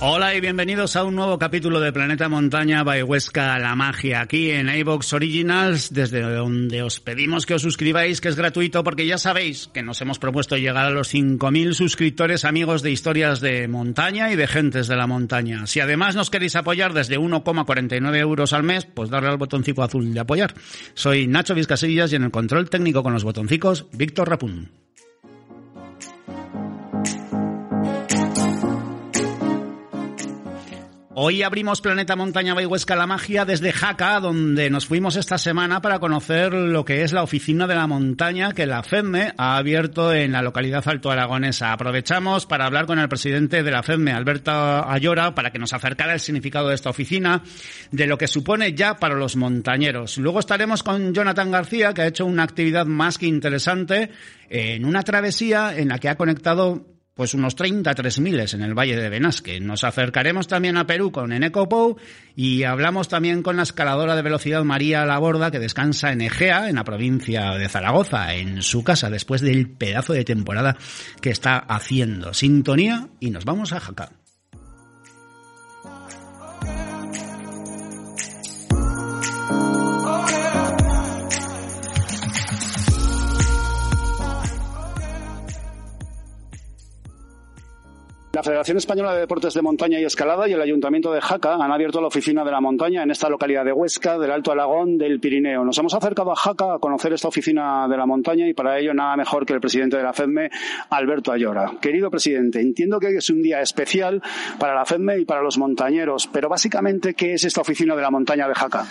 Hola y bienvenidos a un nuevo capítulo de Planeta Montaña by La Magia, aquí en iVox Originals, desde donde os pedimos que os suscribáis, que es gratuito, porque ya sabéis que nos hemos propuesto llegar a los 5.000 suscriptores amigos de historias de montaña y de gentes de la montaña. Si además nos queréis apoyar desde 1,49 euros al mes, pues darle al botoncito azul de apoyar. Soy Nacho Vizcasillas y en el control técnico con los botoncicos, Víctor Rapún. Hoy abrimos Planeta Montaña Huesca La Magia desde Jaca, donde nos fuimos esta semana para conocer lo que es la oficina de la montaña que la FEDME ha abierto en la localidad alto aragonesa. Aprovechamos para hablar con el presidente de la FEDME, Alberto Ayora, para que nos acercara el significado de esta oficina, de lo que supone ya para los montañeros. Luego estaremos con Jonathan García, que ha hecho una actividad más que interesante en una travesía en la que ha conectado pues unos 33 miles en el Valle de Benasque. Nos acercaremos también a Perú con Eneco Pou y hablamos también con la escaladora de velocidad María Laborda, que descansa en Egea, en la provincia de Zaragoza, en su casa, después del pedazo de temporada que está haciendo. Sintonía y nos vamos a Jaca. Federación Española de Deportes de Montaña y Escalada y el Ayuntamiento de Jaca han abierto la oficina de la montaña en esta localidad de Huesca, del Alto Alagón, del Pirineo. Nos hemos acercado a Jaca a conocer esta oficina de la montaña y para ello nada mejor que el presidente de la FEDME, Alberto Ayora. Querido presidente, entiendo que es un día especial para la FEDME y para los montañeros, pero básicamente, ¿qué es esta oficina de la montaña de Jaca?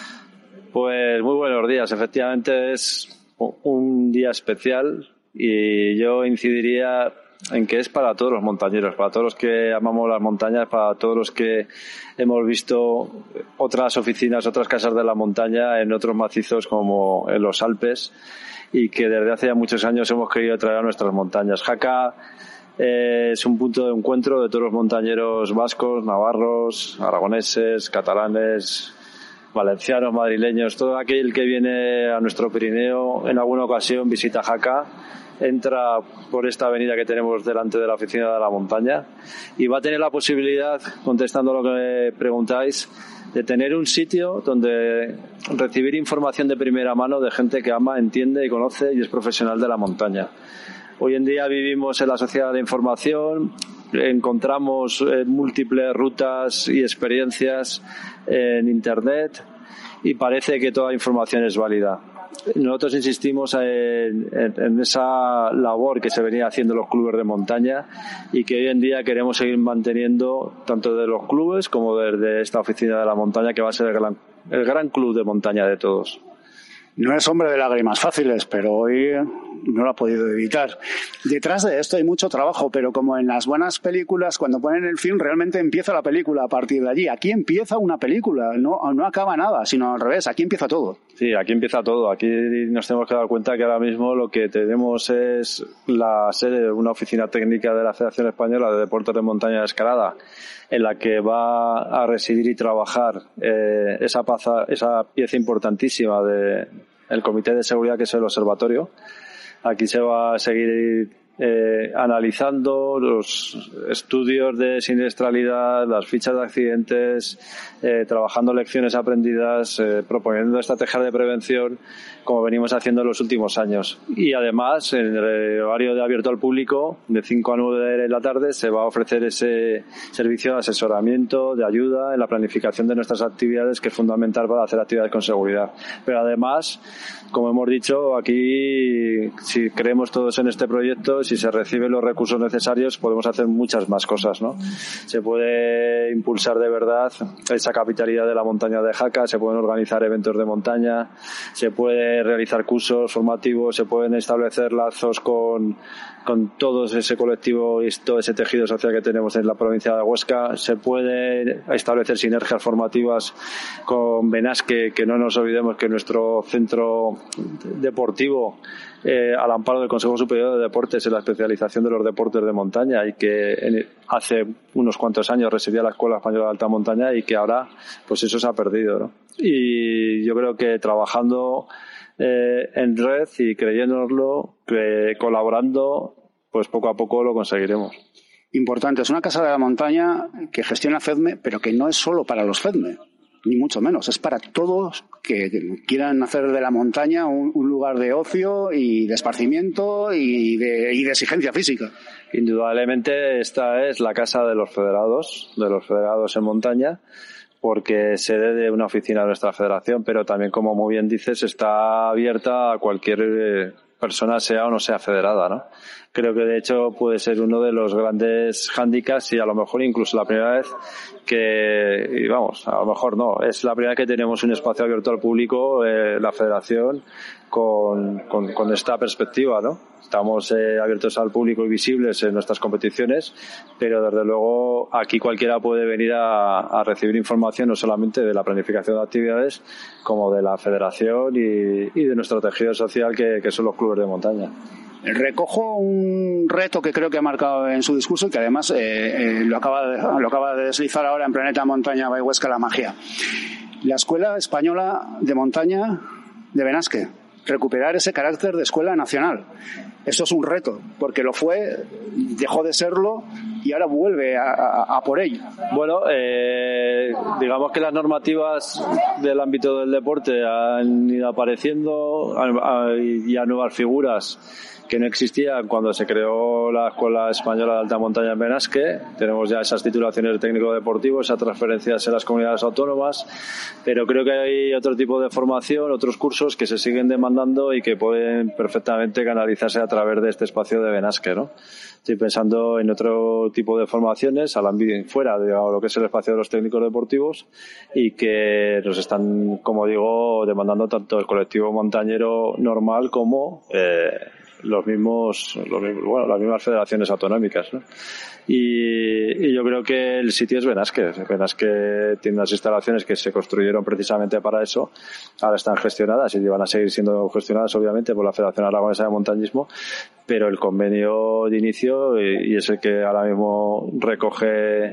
Pues muy buenos días. Efectivamente es un día especial y yo incidiría en que es para todos los montañeros, para todos los que amamos las montañas, para todos los que hemos visto otras oficinas, otras casas de la montaña en otros macizos como en los Alpes y que desde hace ya muchos años hemos querido traer a nuestras montañas. Jaca eh, es un punto de encuentro de todos los montañeros vascos, navarros, aragoneses, catalanes, valencianos, madrileños, todo aquel que viene a nuestro Pirineo en alguna ocasión visita Jaca entra por esta avenida que tenemos delante de la oficina de la montaña y va a tener la posibilidad, contestando lo que preguntáis, de tener un sitio donde recibir información de primera mano de gente que ama, entiende y conoce y es profesional de la montaña. Hoy en día vivimos en la sociedad de información, encontramos eh, múltiples rutas y experiencias en Internet y parece que toda información es válida nosotros insistimos en, esa labor que se venía haciendo los clubes de montaña y que hoy en día queremos seguir manteniendo tanto de los clubes como desde esta oficina de la montaña que va a ser el gran club de montaña de todos. No es hombre de lágrimas fáciles, pero hoy no lo ha podido evitar. Detrás de esto hay mucho trabajo, pero como en las buenas películas, cuando ponen el film, realmente empieza la película a partir de allí. Aquí empieza una película, no, no acaba nada, sino al revés, aquí empieza todo. Sí, aquí empieza todo. Aquí nos tenemos que dar cuenta que ahora mismo lo que tenemos es la sede de una oficina técnica de la Federación Española de Deportes de Montaña y Escalada, en la que va a residir y trabajar eh, esa, pieza importantísima de el Comité de Seguridad, que es el Observatorio. Aquí se va a seguir eh, analizando los estudios de siniestralidad, las fichas de accidentes, eh, trabajando lecciones aprendidas, eh, proponiendo estrategias de prevención, como venimos haciendo en los últimos años. Y además, en el horario de abierto al público, de 5 a 9 de la tarde, se va a ofrecer ese servicio de asesoramiento, de ayuda en la planificación de nuestras actividades, que es fundamental para hacer actividades con seguridad. Pero además, como hemos dicho, aquí, si creemos todos en este proyecto, si se reciben los recursos necesarios, podemos hacer muchas más cosas, ¿no? Se puede impulsar de verdad esa capitalidad de la montaña de Jaca, se pueden organizar eventos de montaña, se puede realizar cursos formativos, se pueden establecer lazos con, con todo ese colectivo y todo ese tejido social que tenemos en la provincia de Huesca, se puede establecer sinergias formativas con Benasque, que no nos olvidemos que nuestro centro deportivo eh, al amparo del Consejo Superior de Deportes en la especialización de los deportes de montaña y que hace unos cuantos años residía la Escuela Española de Alta Montaña y que ahora pues eso se ha perdido. ¿no? Y yo creo que trabajando eh, en red y creyéndonoslo, colaborando, pues poco a poco lo conseguiremos. Importante, es una casa de la montaña que gestiona FEDME, pero que no es solo para los FEDME ni mucho menos. Es para todos que quieran hacer de la montaña un, lugar de ocio y de esparcimiento y de, y de, exigencia física. Indudablemente esta es la casa de los federados, de los federados en montaña porque sede de una oficina de nuestra federación, pero también, como muy bien dices, está abierta a cualquier eh, persona sea o no sea federada, ¿no? Creo que de hecho puede ser uno de los grandes hándicaps y a lo mejor incluso la primera vez que, y vamos, a lo mejor no, es la primera vez que tenemos un espacio abierto al público, eh, la federación, con, con, con, esta perspectiva, ¿no? Estamos eh, abiertos al público y visibles en nuestras competiciones, pero desde luego aquí cualquiera puede venir a, recibir información no solamente de la planificación de actividades, como de la federación y, de nuestro tejido social que, son los clubes de montaña. Recojo un reto que creo que ha marcado en su discurso y que además eh, eh, lo, acaba de, lo acaba de deslizar ahora en Planeta Montaña Bayhuesca La Magia. La Escuela Española de Montaña de Benasque recuperar ese carácter de escuela nacional. Esto es un reto, porque lo fue, dejó de serlo y ahora vuelve a, por ello. Bueno, eh, digamos que las normativas del ámbito del deporte han ido apareciendo y ya nuevas figuras que no existía cuando se creó la Escuela Española de Alta Montaña en Benasque. Tenemos ya esas titulaciones de técnico deportivo, esas transferencias en las comunidades autónomas, pero creo que hay otro tipo de formación, otros cursos que se siguen demandando y que pueden perfectamente canalizarse a través de este espacio de Benasque, ¿no? Estoy pensando en otro tipo de formaciones fuera de lo que es el espacio de los técnicos deportivos y que nos están, como digo, demandando tanto el colectivo montañero normal como eh, los mismos, los bueno, las mismas federaciones autonómicas. ¿no? Y, y, yo creo que el sitio es Benasque. Benasque tiene unas instalaciones que se construyeron precisamente para eso. Ahora están gestionadas y van a seguir siendo gestionadas, obviamente, por la Federación Aragonesa de Montañismo. Pero el convenio de inicio, y, es el que ahora mismo recoge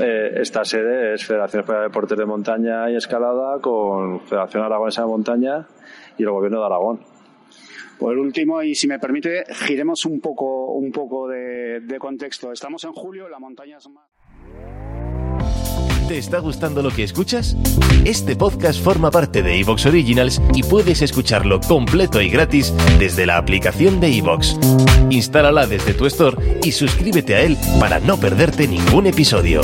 eh, esta sede, es Federación Española de Deportes de Montaña y Escalada con Federación Aragonesa de Montaña y el Gobierno de Aragón. Por último, y si me permite, giremos un poco, un poco de, de contexto. Estamos en julio, la montaña es más... ¿Te está gustando lo que escuchas? Este podcast forma parte de Evox Originals y puedes escucharlo completo y gratis desde la aplicación de Evox. Instálala desde tu store y suscríbete a él para no perderte ningún episodio.